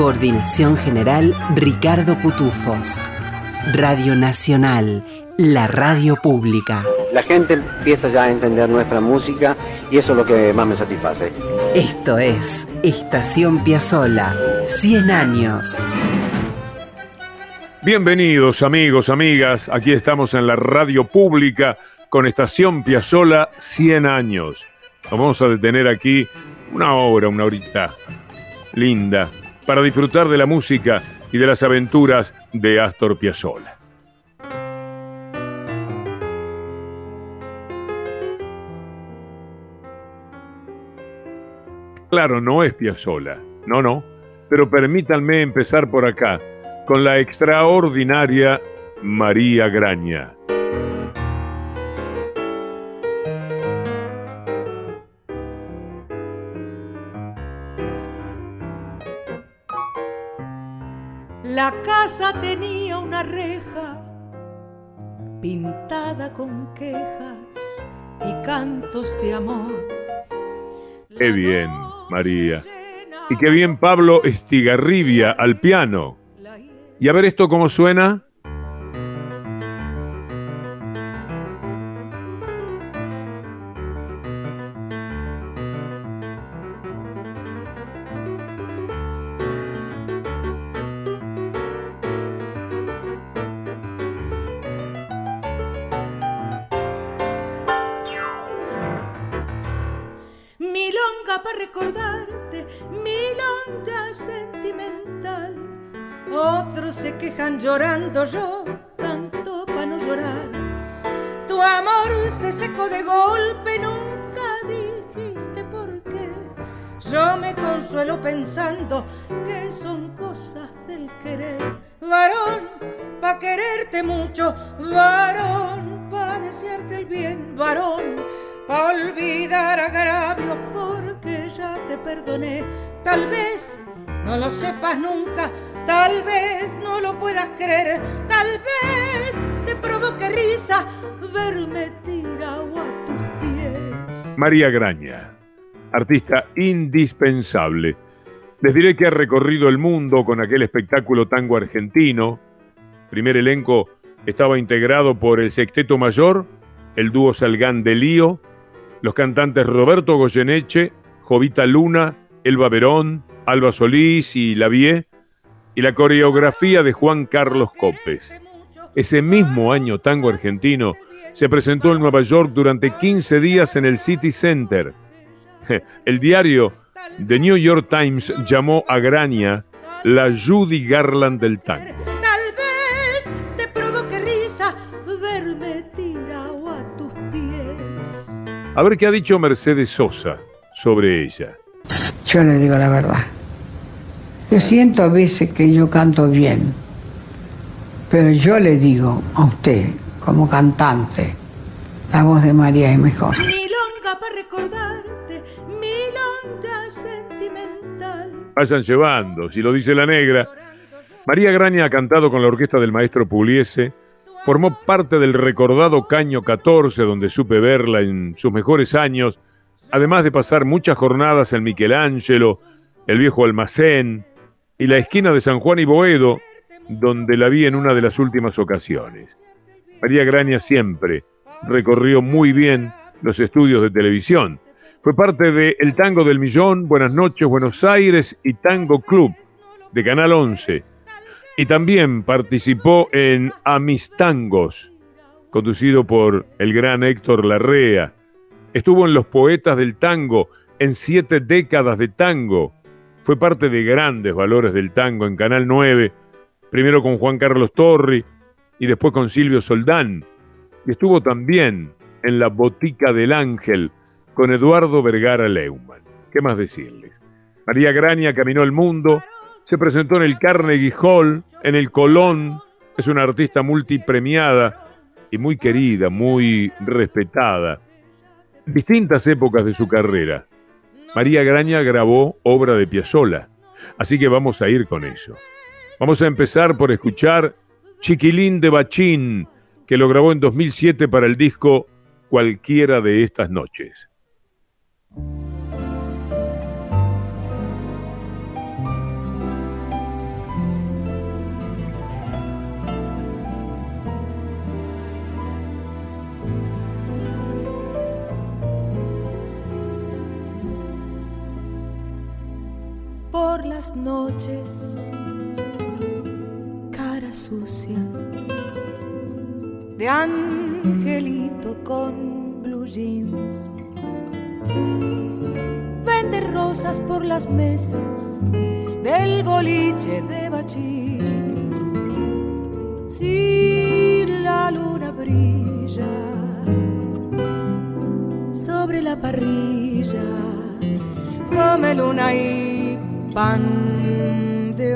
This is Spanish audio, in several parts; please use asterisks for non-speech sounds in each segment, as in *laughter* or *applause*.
Coordinación General Ricardo Cutufos. Radio Nacional, la radio pública. La gente empieza ya a entender nuestra música y eso es lo que más me satisface. Esto es Estación Piazzola, 100 años. Bienvenidos amigos, amigas, aquí estamos en la radio pública con Estación Piazzola 100 años. Nos vamos a detener aquí una hora, una horita linda para disfrutar de la música y de las aventuras de Astor Piazzolla. Claro, no es Piazzolla, no, no, pero permítanme empezar por acá, con la extraordinaria María Graña. La casa tenía una reja pintada con quejas y cantos de amor. Qué bien, María. Y qué bien Pablo Estigarribia al piano. Y a ver esto cómo suena. Nunca, tal vez no lo puedas creer, tal vez te provoque risa verme a tus pies. María Graña, artista indispensable. Les diré que ha recorrido el mundo con aquel espectáculo tango argentino. Primer elenco estaba integrado por el Sexteto Mayor, el dúo Salgán de Lío, los cantantes Roberto Goyeneche, Jovita Luna, Elba Verón, Alba Solís y Lavie, y la coreografía de Juan Carlos Copes. Ese mismo año tango argentino se presentó en Nueva York durante 15 días en el City Center. *laughs* El diario The New York Times llamó a Graña la Judy Garland del tango. Tal vez te provoque risa verme tirado a tus pies. A ver qué ha dicho Mercedes Sosa sobre ella. Yo le digo la verdad. Yo siento a veces que yo canto bien, pero yo le digo a usted, como cantante, la voz de María es mejor. Milonga para recordarte, milonga sentimental. Vayan llevando, si lo dice la negra. María Graña ha cantado con la orquesta del maestro Pugliese, formó parte del recordado Caño 14, donde supe verla en sus mejores años, además de pasar muchas jornadas en Michelangelo, el viejo almacén y la esquina de San Juan y Boedo, donde la vi en una de las últimas ocasiones. María Graña siempre recorrió muy bien los estudios de televisión. Fue parte de El Tango del Millón, Buenas noches, Buenos Aires y Tango Club de Canal 11. Y también participó en Amistangos, conducido por el gran Héctor Larrea. Estuvo en Los Poetas del Tango, en siete décadas de tango. Fue parte de grandes valores del tango en Canal 9, primero con Juan Carlos Torri y después con Silvio Soldán. Y estuvo también en La Botica del Ángel con Eduardo Vergara Leumann. ¿Qué más decirles? María Graña caminó el mundo, Se presentó en el Carnegie Hall, en el Colón. Es una artista multipremiada y muy querida, muy respetada. Distintas épocas de su carrera, María Graña grabó obra de Piazzolla. Así que vamos a ir con eso. Vamos a empezar por escuchar Chiquilín de Bachín, que lo grabó en 2007 para el disco Cualquiera de estas noches. Las noches, cara sucia, de angelito con blue jeans. Vende rosas por las mesas del boliche de bachín. Si la luna brilla sobre la parrilla, come luna y pan de.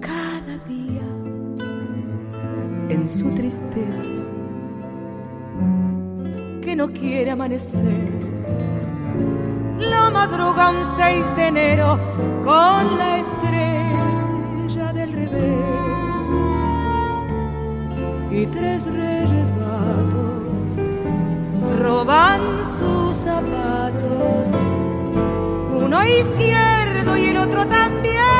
Cada día en su tristeza que no quiere amanecer. La madruga un 6 de enero con la estrella del revés y tres reyes gatos roban sus zapatos, uno izquierdo y el otro también.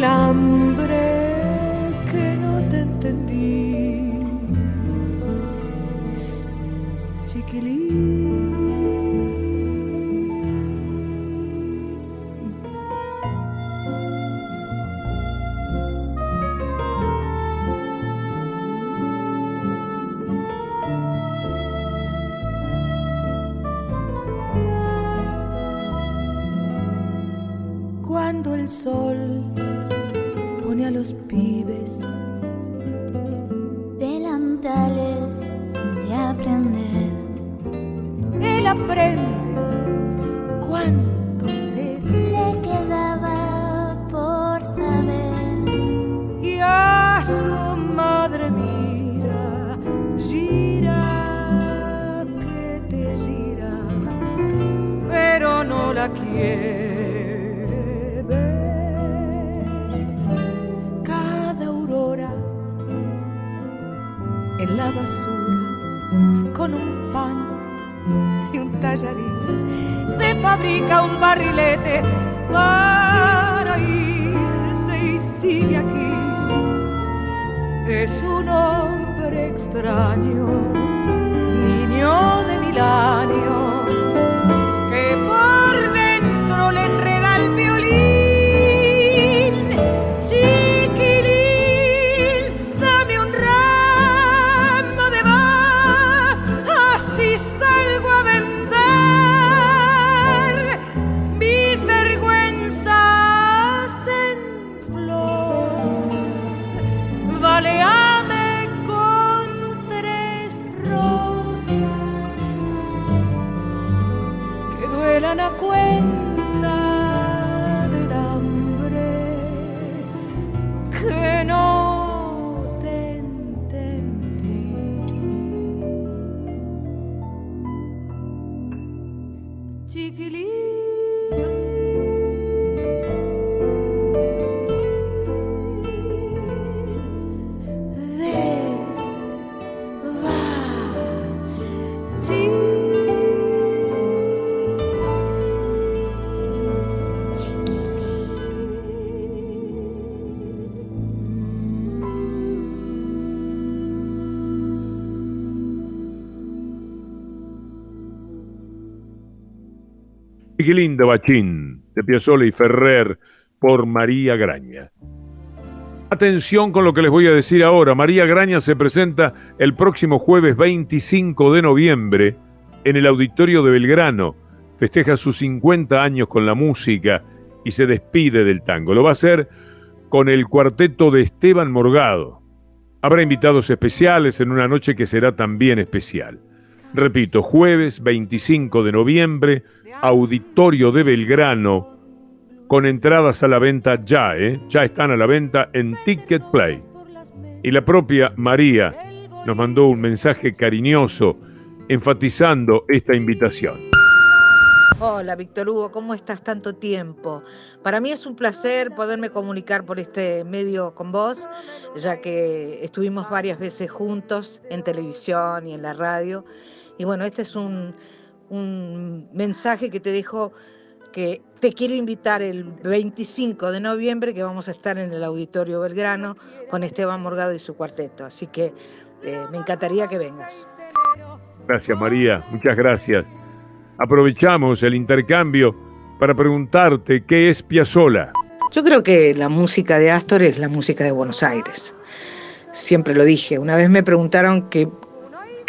Del basura con un pan y un tallarín. Se fabrica un barrilete para irse y sigue aquí. Es un hombre extraño, niño de mil años, qué linda Bachín, de Piazzolla y Ferrer, por María Graña. Atención con lo que les voy a decir ahora. María Graña se presenta el próximo jueves 25 de noviembre en el Auditorio de Belgrano. Festeja sus 50 años con la música y se despide del tango. Lo va a hacer con el cuarteto de Esteban Morgado. Habrá invitados especiales en una noche que será también especial. Repito, jueves 25 de noviembre, Auditorio de Belgrano, con entradas a la venta ya, ¿eh? ya están a la venta en Ticket Play. Y la propia María nos mandó un mensaje cariñoso enfatizando esta invitación. Hola Víctor Hugo, ¿cómo estás tanto tiempo? Para mí es un placer poderme comunicar por este medio con vos, ya que estuvimos varias veces juntos en televisión y en la radio. Y bueno, este es un, un mensaje que te dejo que te quiero invitar el 25 de noviembre, que vamos a estar en el Auditorio Belgrano con Esteban Morgado y su cuarteto. Así que eh, me encantaría que vengas. Gracias María, muchas gracias. Aprovechamos el intercambio para preguntarte qué es Piazzola. Yo creo que la música de Astor es la música de Buenos Aires. Siempre lo dije. Una vez me preguntaron qué,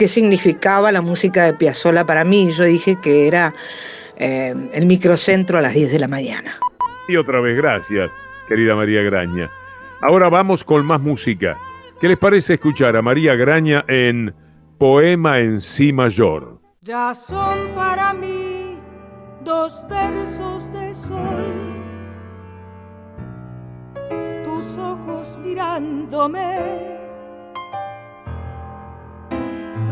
qué significaba la música de Piazzola para mí. Yo dije que era eh, el microcentro a las 10 de la mañana. Y otra vez, gracias, querida María Graña. Ahora vamos con más música. ¿Qué les parece escuchar a María Graña en Poema en Si mayor? Ya son para mí dos versos de sol, tus ojos mirándome,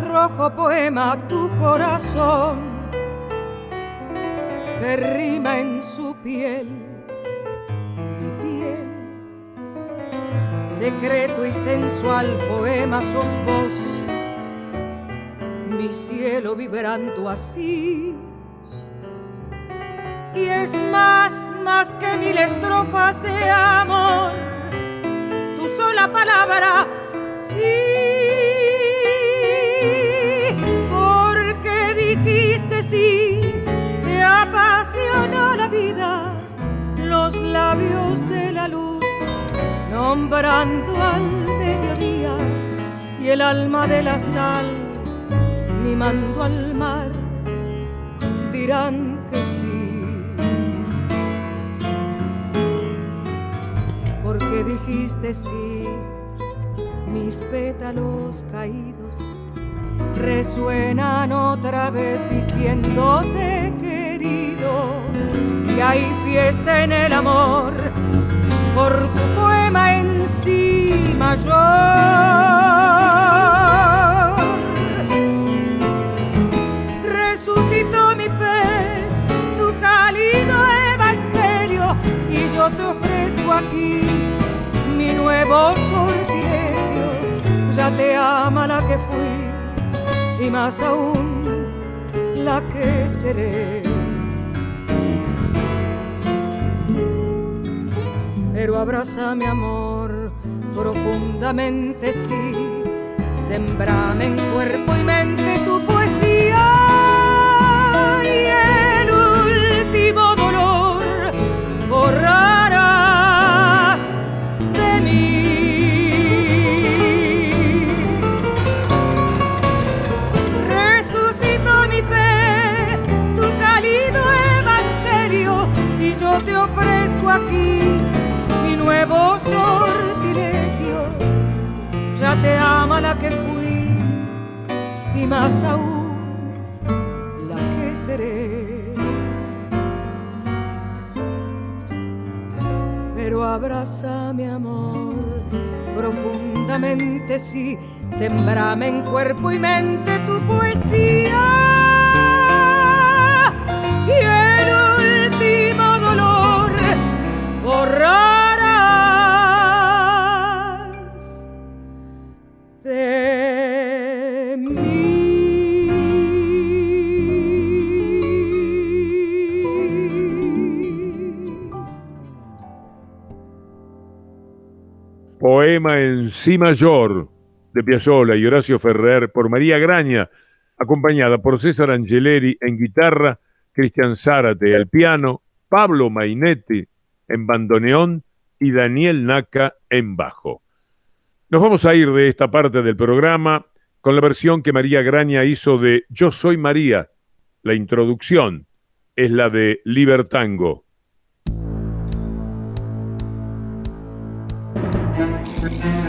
rojo poema tu corazón que rima en su piel, mi piel. Secreto y sensual poema sos vos, mi cielo vibrando así. Y es más, más que mil estrofas de amor, tu sola palabra, sí. Los labios de la luz, nombrando al mediodía, y el alma de la sal, mimando al mar, dirán que sí. Porque dijiste sí, mis pétalos caídos resuenan otra vez diciéndote querido que hay fiesta en el amor por tu poema en sí. Resucitó mi fe, tu cálido evangelio y yo te ofrezco aquí mi nuevo sortilegio. Ya te ama la que fui y más aún la que seré. Pero abraza mi amor profundamente, sí, sembrame en cuerpo y mente tu poesía y el último dolor nuevo sortilegio. Ya te ama la que fui y más aún la que seré. Pero abraza mi amor profundamente, sí, sembrame en cuerpo y mente tu poesía. Y el último dolor borrarás Poema en Si mayor de Piazzolla y Horacio Ferrer por María Graña, acompañada por César Angeleri en guitarra, Cristian Zárate al piano, Pablo Mainetti en bandoneón y Daniel Naca en bajo. Nos vamos a ir de esta parte del programa con la versión que María Graña hizo de Yo soy María. La introducción es la de Libertango. Yo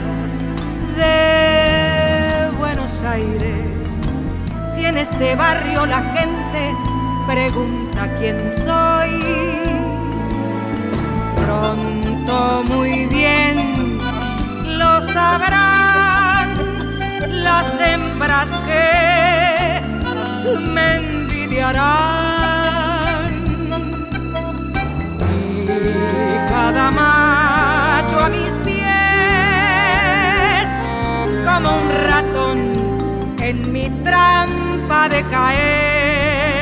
de Buenos Aires. Si en este barrio la gente pregunta quién soy, pronto muy bien lo sabrán las hembras que me envidiarán. Y cada macho en mi trampa de caer.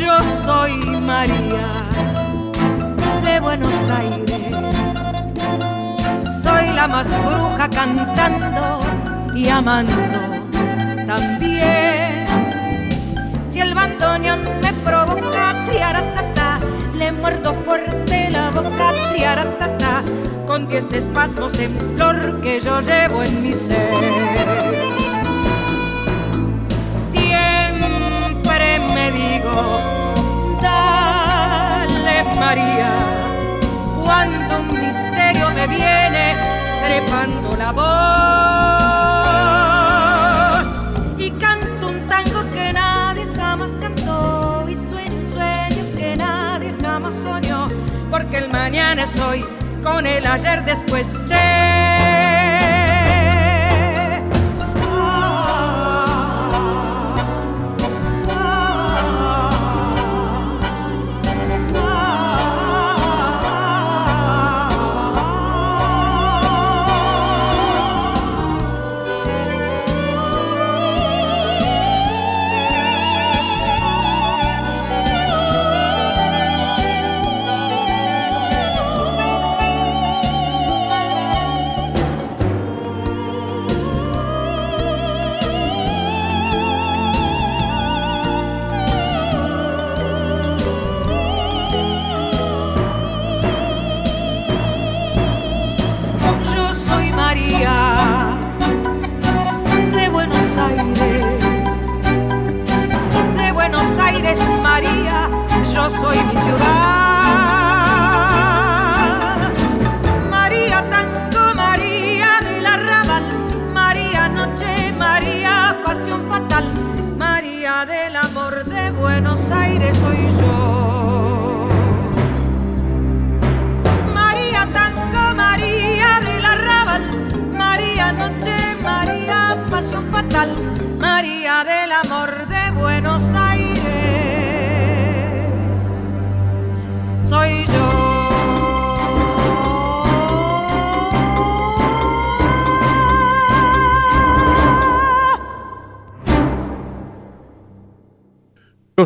Yo soy María de Buenos Aires. Soy la más bruja cantando y amando también. Si el bandoneón muerdo fuerte la boca triaratata, con diez espasmos en flor que yo llevo en mi ser. Siempre me digo, dale María, cuando un misterio me viene trepando la voz porque el mañana es hoy. Con el ayer después che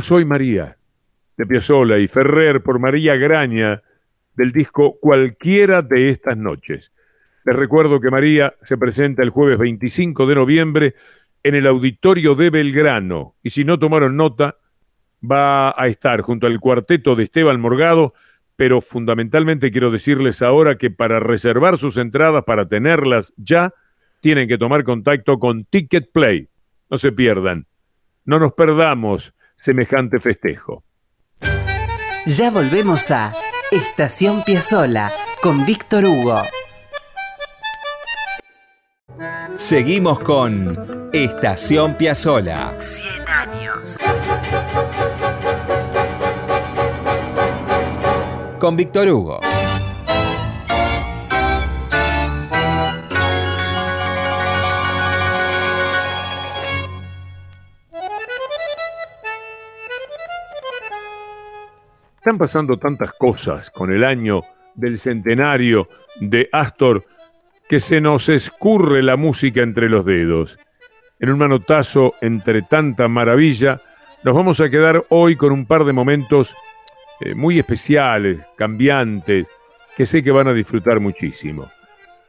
Soy María, de Piazzolla y Ferrer por María Graña, del disco Cualquiera de estas noches. Les recuerdo que María se presenta el jueves 25 de noviembre en el Auditorio de Belgrano. Y si no tomaron nota, va a estar junto al cuarteto de Esteban Morgado, pero fundamentalmente quiero decirles ahora que para reservar sus entradas, para tenerlas ya, tienen que tomar contacto con Ticket Play. No se pierdan. No nos perdamos semejante festejo. Ya volvemos a Estación Piazzola con Víctor Hugo. Seguimos con Estación Piazzola. 100 años. Con Víctor Hugo. Están pasando tantas cosas con el año del centenario de Astor que se nos escurre la música entre los dedos. En un manotazo entre tanta maravilla, nos vamos a quedar hoy con un par de momentos eh, muy especiales, cambiantes, que sé que van a disfrutar muchísimo.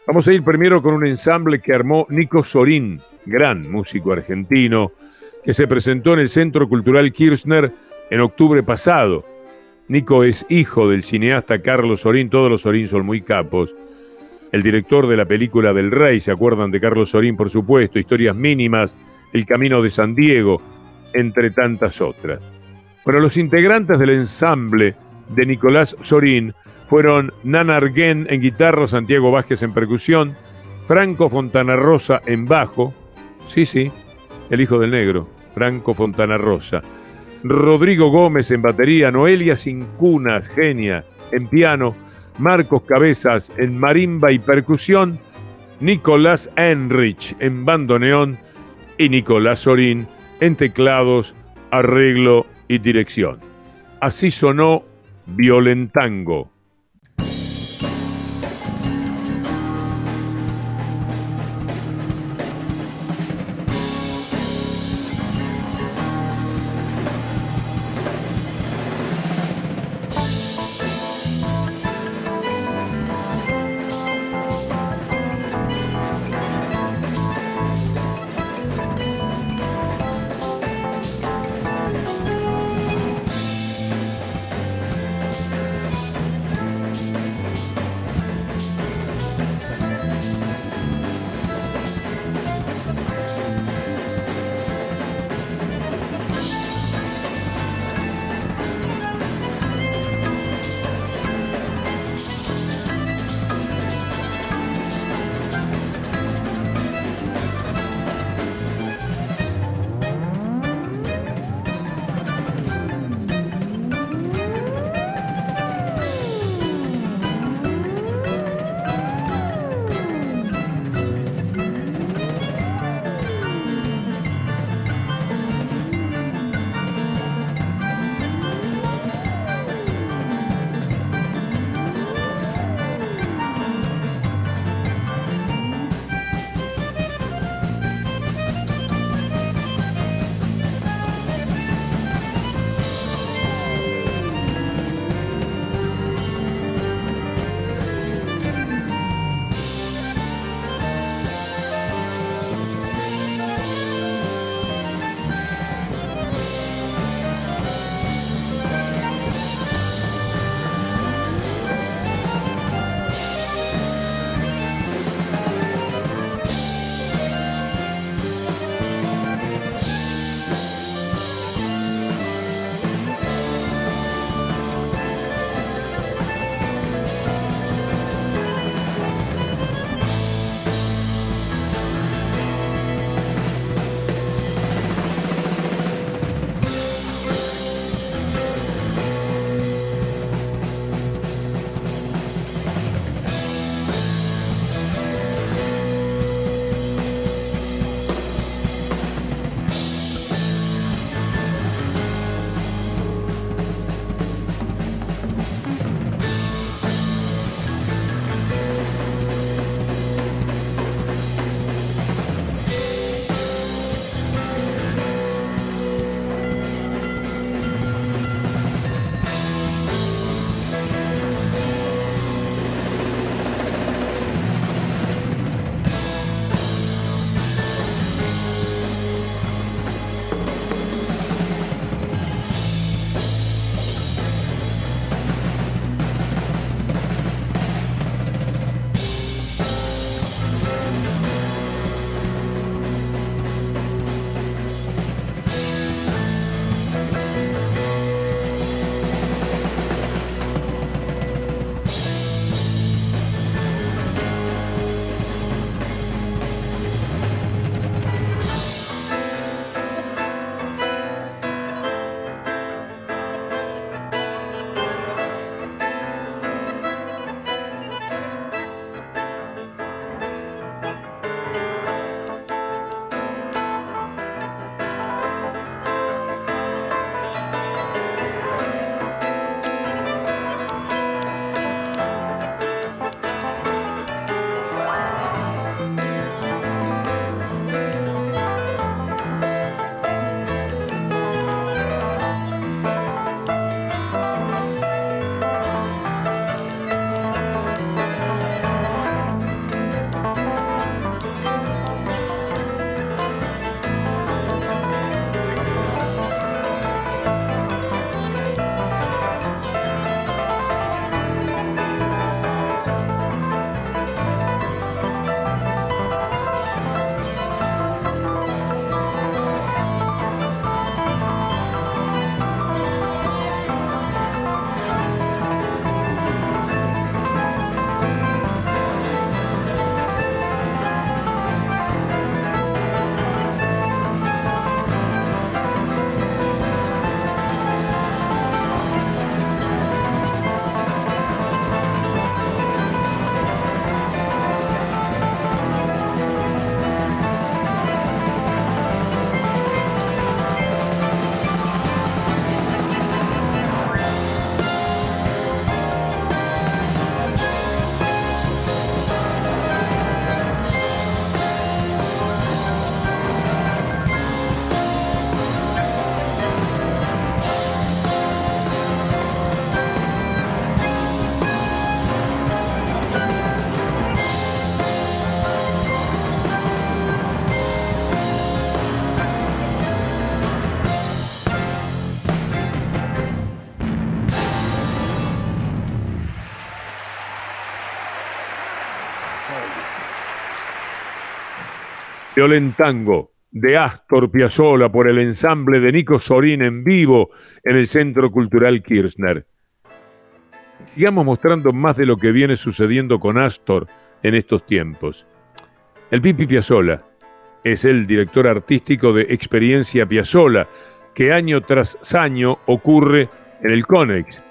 Vamos a ir primero con un ensamble que armó Nico Sorín, gran músico argentino, que se presentó en el Centro Cultural Kirchner en octubre pasado. Nico es hijo del cineasta Carlos Sorín, todos los Sorín son muy capos. El director de la película del Rey, ¿se acuerdan de Carlos Sorín, por supuesto? Historias mínimas, El Camino de San Diego, entre tantas otras. Bueno, los integrantes del ensamble de Nicolás Sorín fueron Nana Arguén en guitarra, Santiago Vázquez en percusión, Franco Fontana Rosa en bajo, sí, sí, el hijo del negro, Franco Fontana Rosa, Rodrigo Gómez en batería, Noelia Cincunas, genia, en piano, Marcos Cabezas en marimba y percusión, Nicolás Enrich en bandoneón y Nicolás Sorín en teclados, arreglo y dirección. Así sonó Violentango. Violent Tango de Astor Piazzolla por el ensamble de Nico Sorín en vivo en el Centro Cultural Kirchner. Sigamos mostrando más de lo que viene sucediendo con Astor en estos tiempos. El Pipi Piazzolla es el director artístico de Experiencia Piazzolla, que año tras año ocurre en el CONEX.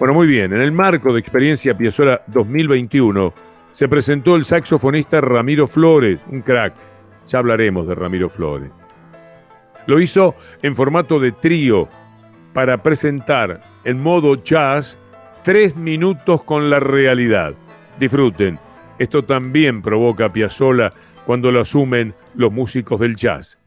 Bueno, muy bien, en el marco de Experiencia Piazzolla 2021 se presentó el saxofonista Ramiro Flores, un crack. Ya hablaremos de Ramiro Flores. Lo hizo en formato de trío para presentar en modo jazz tres minutos con la realidad. Disfruten. Esto también provoca Piazzolla cuando lo asumen los músicos del jazz.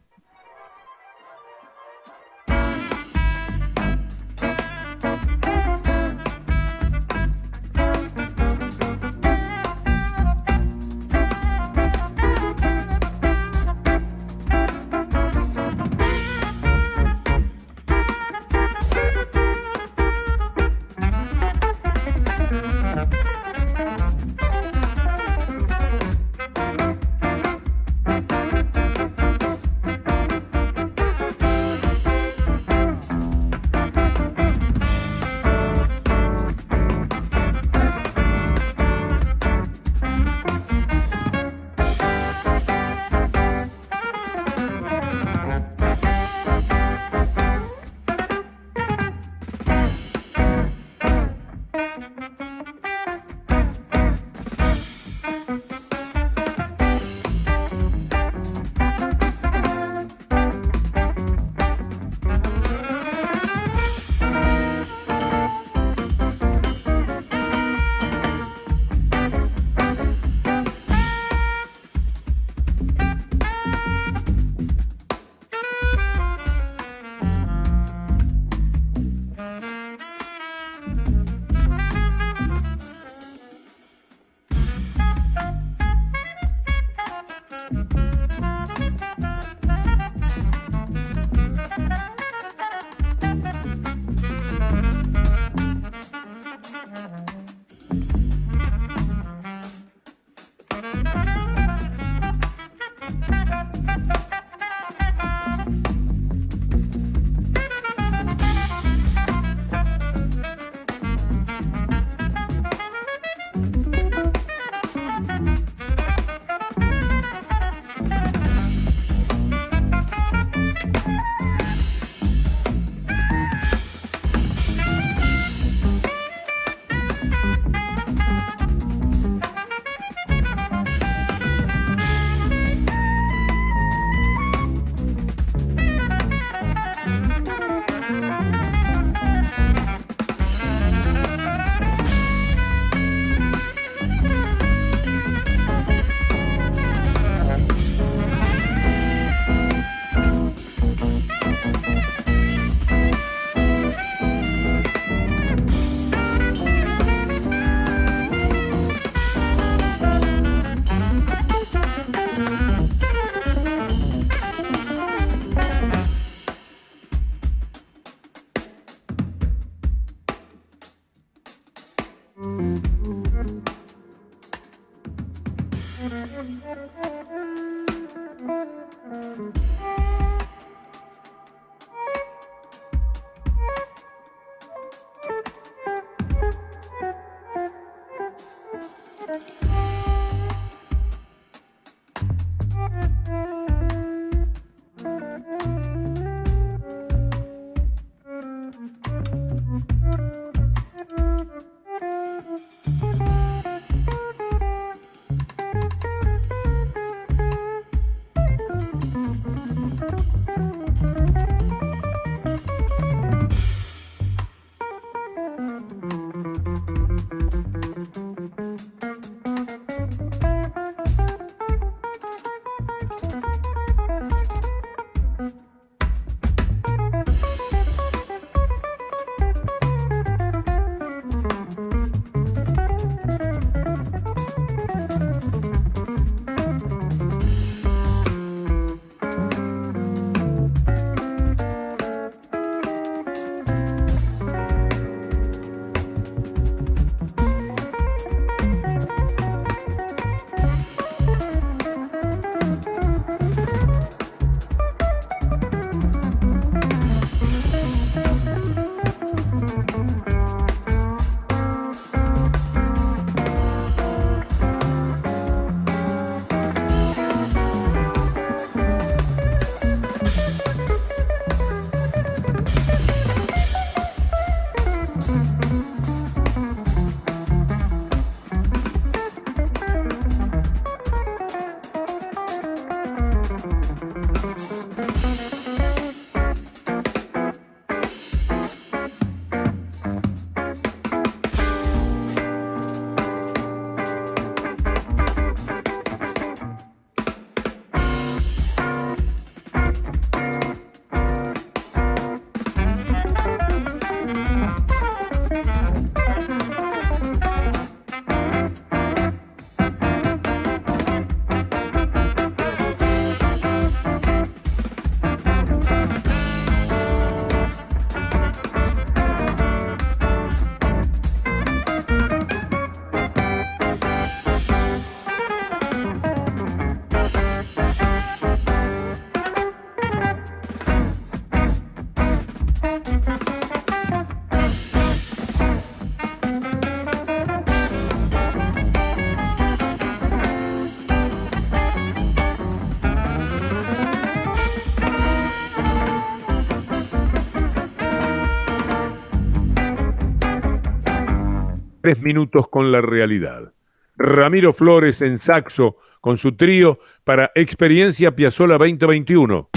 Tres minutos con la realidad. Ramiro Flores en saxo con su trío para Experiencia Piazzola 2021.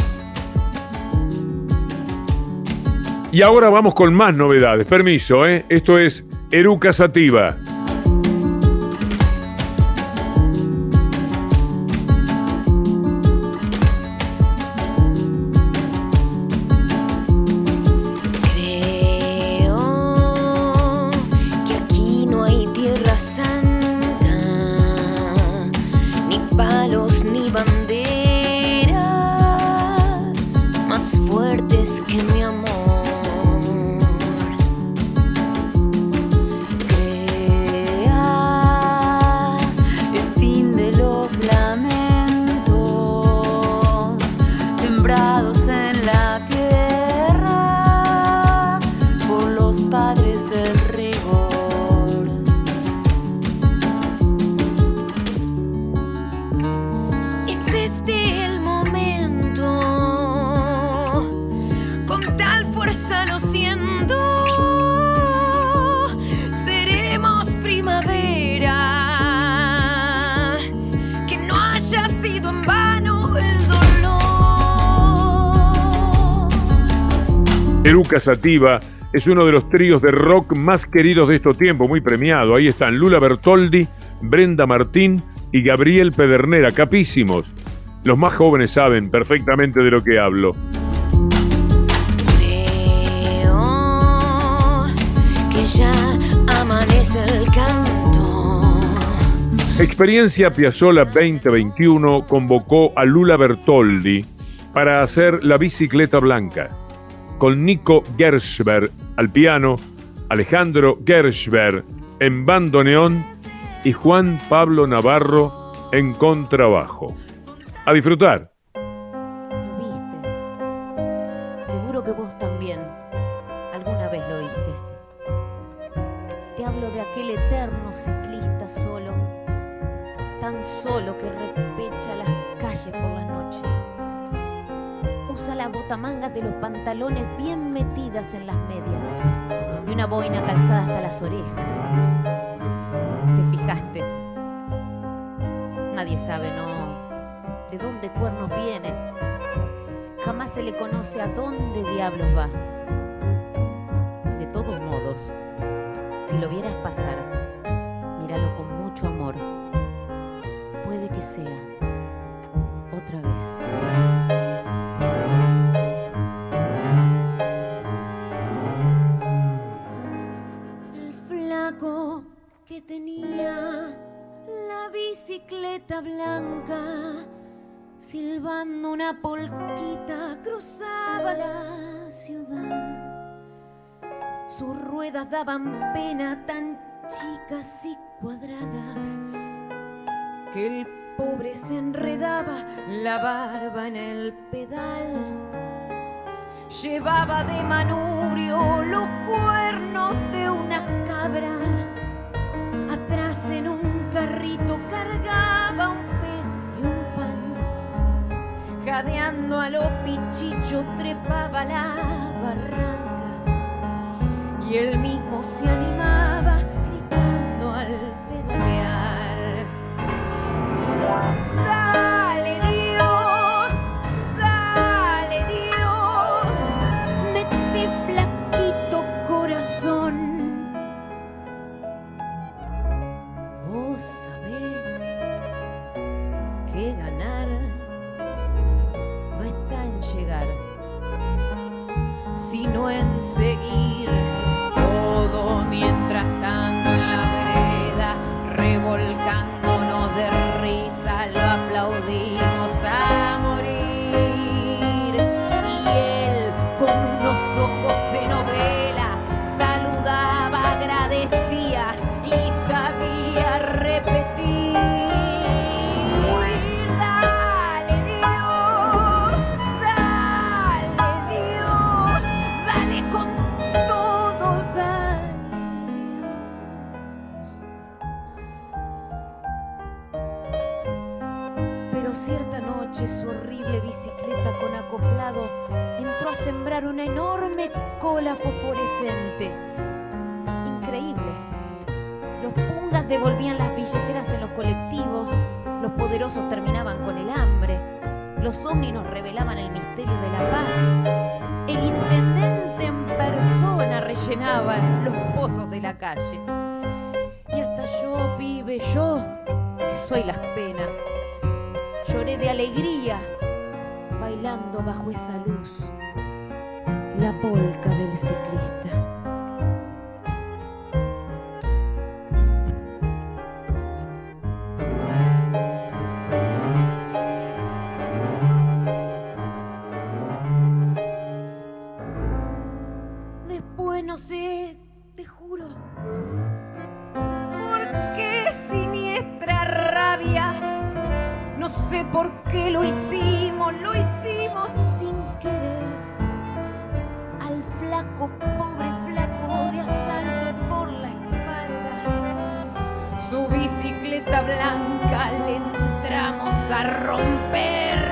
Y ahora vamos con más novedades. Permiso, ¿eh? Esto es Eruca Sativa. Eruca Sativa es uno de los tríos de rock más queridos de estos tiempos, muy premiado. Ahí están Lula Bertoldi, Brenda Martín y Gabriel Pedernera, capísimos. Los más jóvenes saben perfectamente de lo que hablo. Creo que ya amanece el canto. Experiencia Piazzola 2021 convocó a Lula Bertoldi para hacer la bicicleta blanca, con Nico Gershberg al piano, Alejandro Gershberg en bandoneón y Juan Pablo Navarro en contrabajo. A disfrutar. Lo viste. Seguro que vos también alguna vez lo oíste. Te hablo de aquel eterno ciclista solo, tan solo que repecha las calles por la las botamangas de los pantalones bien metidas en las medias y una boina calzada hasta las orejas. ¿Te fijaste? Nadie sabe, ¿no? de dónde cuernos viene. Jamás se le conoce a dónde diablos va. De todos modos, si lo vieras pasar, silbando una polquita, cruzaba la ciudad. Sus ruedas daban pena tan chicas y cuadradas que el pobre se enredaba la barba en el pedal. Llevaba de manurio los cuernos de una cabra. Atrás en un carrito cargaba Jadeando a los pichichos trepaba las barrancas. Y él mismo se animaba gritando al pedalear. La polca del ciclista. Después no sé, te juro, por qué siniestra rabia. No sé por qué lo hicimos, lo hicimos Al flaco, pobre flaco de asalto por la espalda. Su bicicleta blanca le entramos a romper.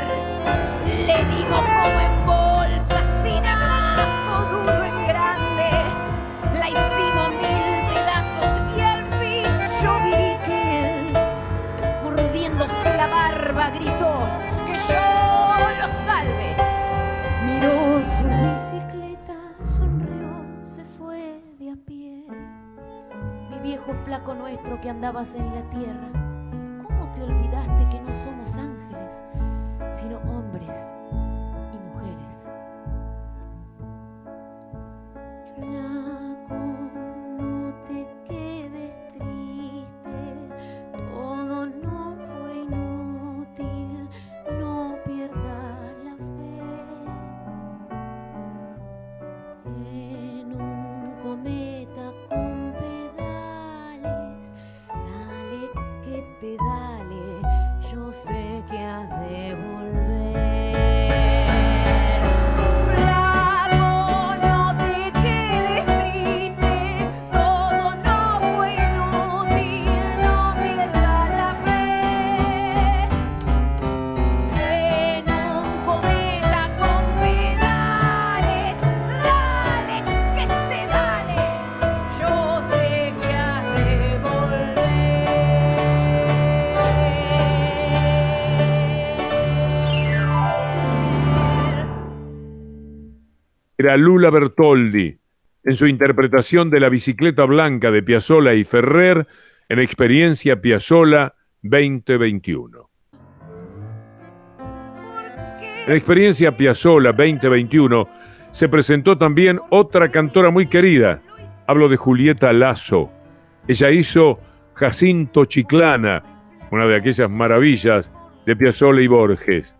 Flaco nuestro que andabas en la tierra, ¿cómo te olvidaste que no somos ángeles, sino hombres Era Lula Bertoldi en su interpretación de la bicicleta blanca de Piazzolla y Ferrer en Experiencia Piazzolla 2021. En Experiencia Piazzolla 2021 se presentó también otra cantora muy querida. Hablo de Julieta Lazo. Ella hizo Jacinto Chiclana, una de aquellas maravillas de Piazzolla y Borges.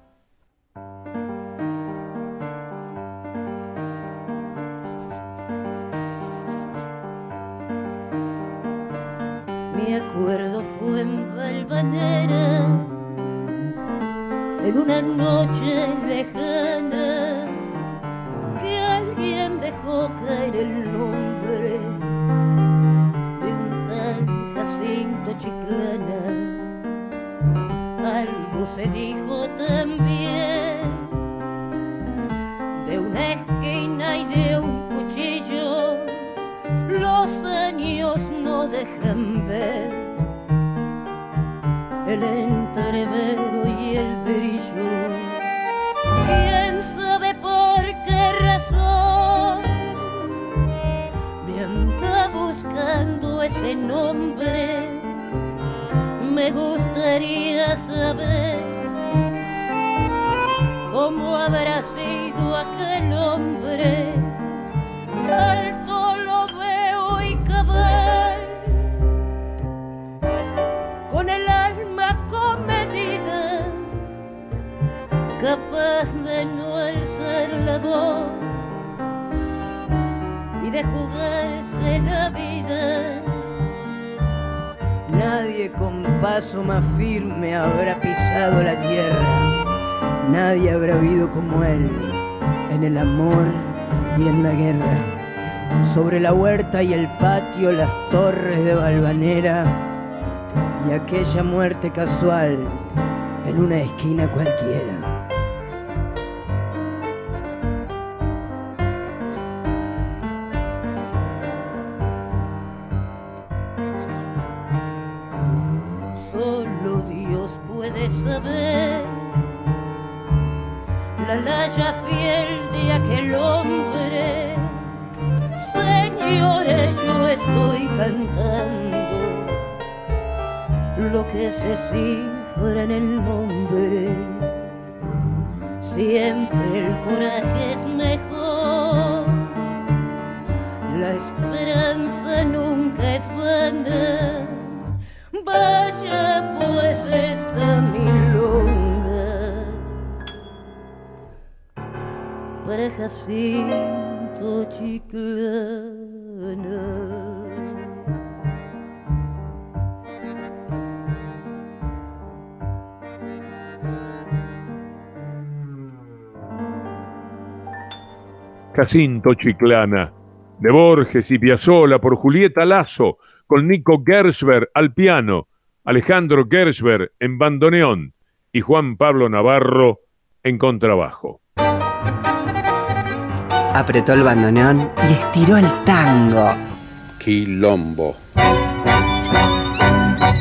Ese nombre? Me gustaría saber cómo habrá sido aquel hombre. Alto lo veo y cabal, con el alma comedida, capaz de no alzar la voz y de jugarse la vida. Nadie con paso más firme habrá pisado la tierra. Nadie habrá vivido como él en el amor y en la guerra. Sobre la huerta y el patio, las torres de Valvanera y aquella muerte casual en una esquina cualquiera. Para Jacinto Chiclana. Jacinto Chiclana, de Borges y Piazzolla por Julieta Lazo, con Nico Gersberg al piano, Alejandro Gersberg en bandoneón y Juan Pablo Navarro en contrabajo. Apretó el bandoneón y estiró el tango. Quilombo.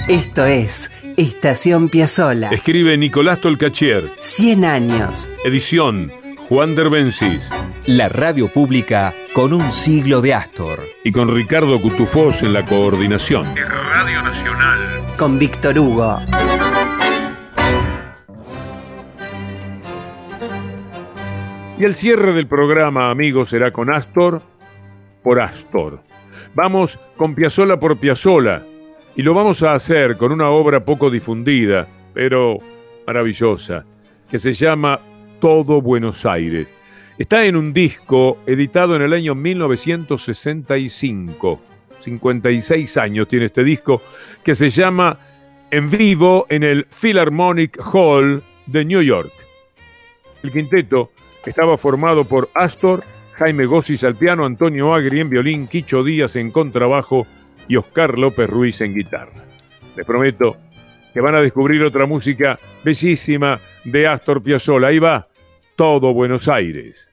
Esto es Estación Piazzola. Escribe Nicolás Tolcachier. 100 años. Edición Juan Derbencis. La radio pública con un siglo de Astor. Y con Ricardo Cutufós en la coordinación. Radio Nacional. Con Víctor Hugo. Y el cierre del programa, amigos, será con Astor por Astor. Vamos con Piazzola por Piazzola. Y lo vamos a hacer con una obra poco difundida, pero maravillosa, que se llama Todo Buenos Aires. Está en un disco editado en el año 1965. 56 años tiene este disco, que se llama En vivo en el Philharmonic Hall de New York. El quinteto estaba formado por Astor, Jaime Gossis al piano, Antonio Agri en violín, Quicho Díaz en contrabajo y Oscar López Ruiz en guitarra. Les prometo que van a descubrir otra música bellísima de Astor Piazzolla. Ahí va, todo Buenos Aires.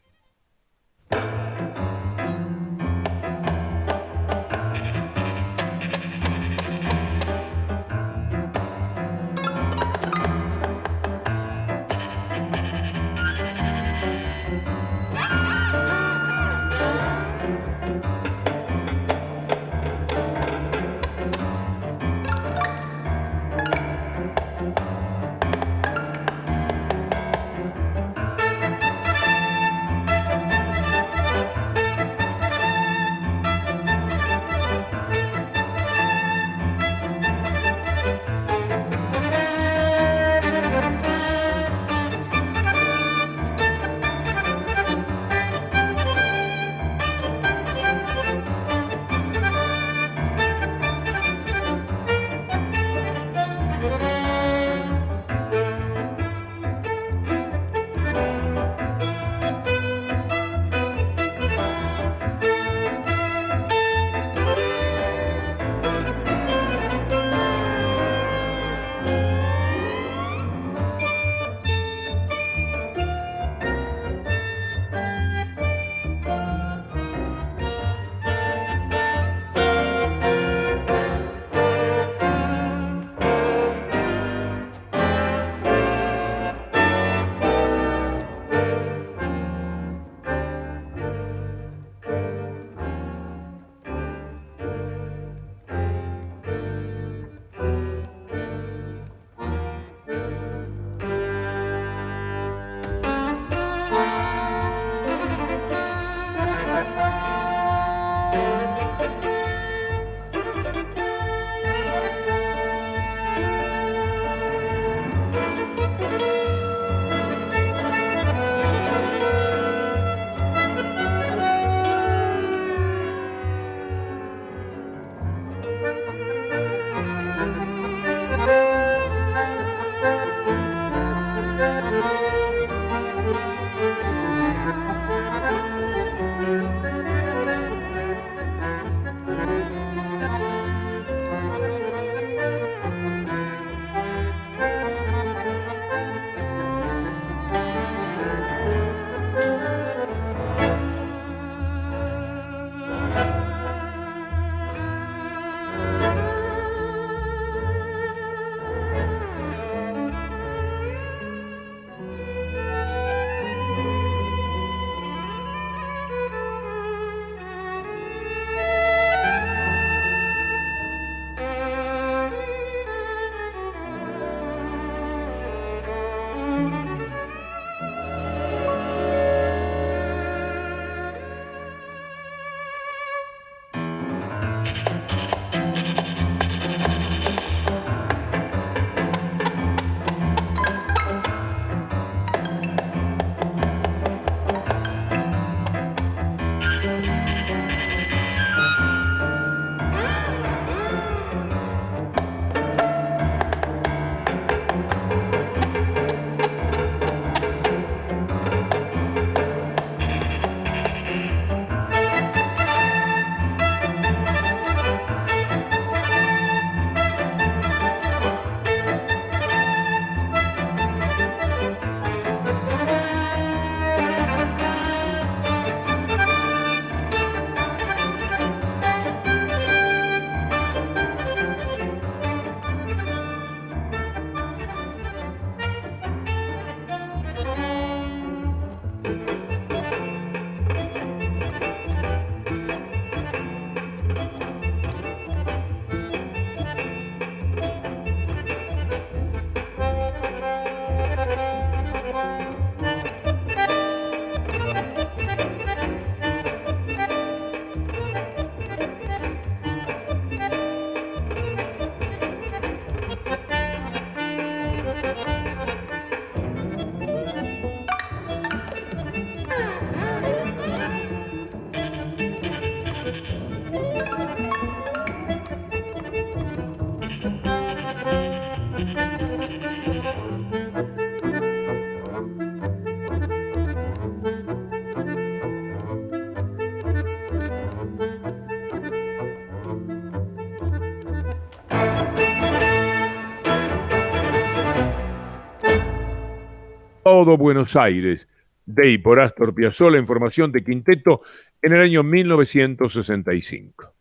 Todo Buenos Aires. Day por Astor Piazzolla en formación de quinteto en el año 1965.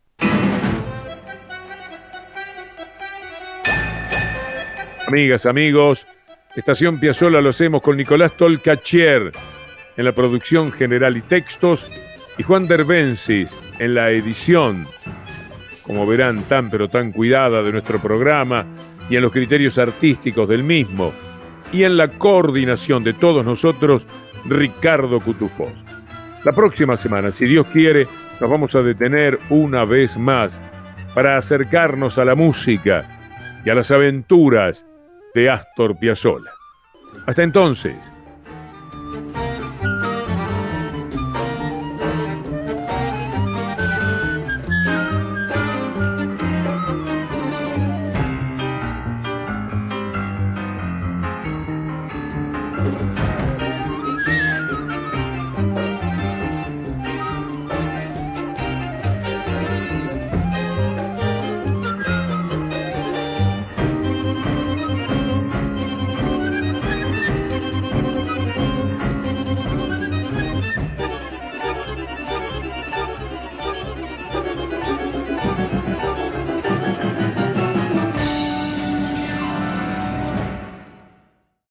Amigas, amigos, Estación Piazzolla lo hacemos con Nicolás Tolcachier en la producción general y textos y Juan Derbensis en la edición, como verán, tan pero tan cuidada de nuestro programa y en los criterios artísticos del mismo y en la coordinación de todos nosotros, Ricardo Cutufós. La próxima semana, si Dios quiere, nos vamos a detener una vez más para acercarnos a la música y a las aventuras de Astor Piazzolla. Hasta entonces,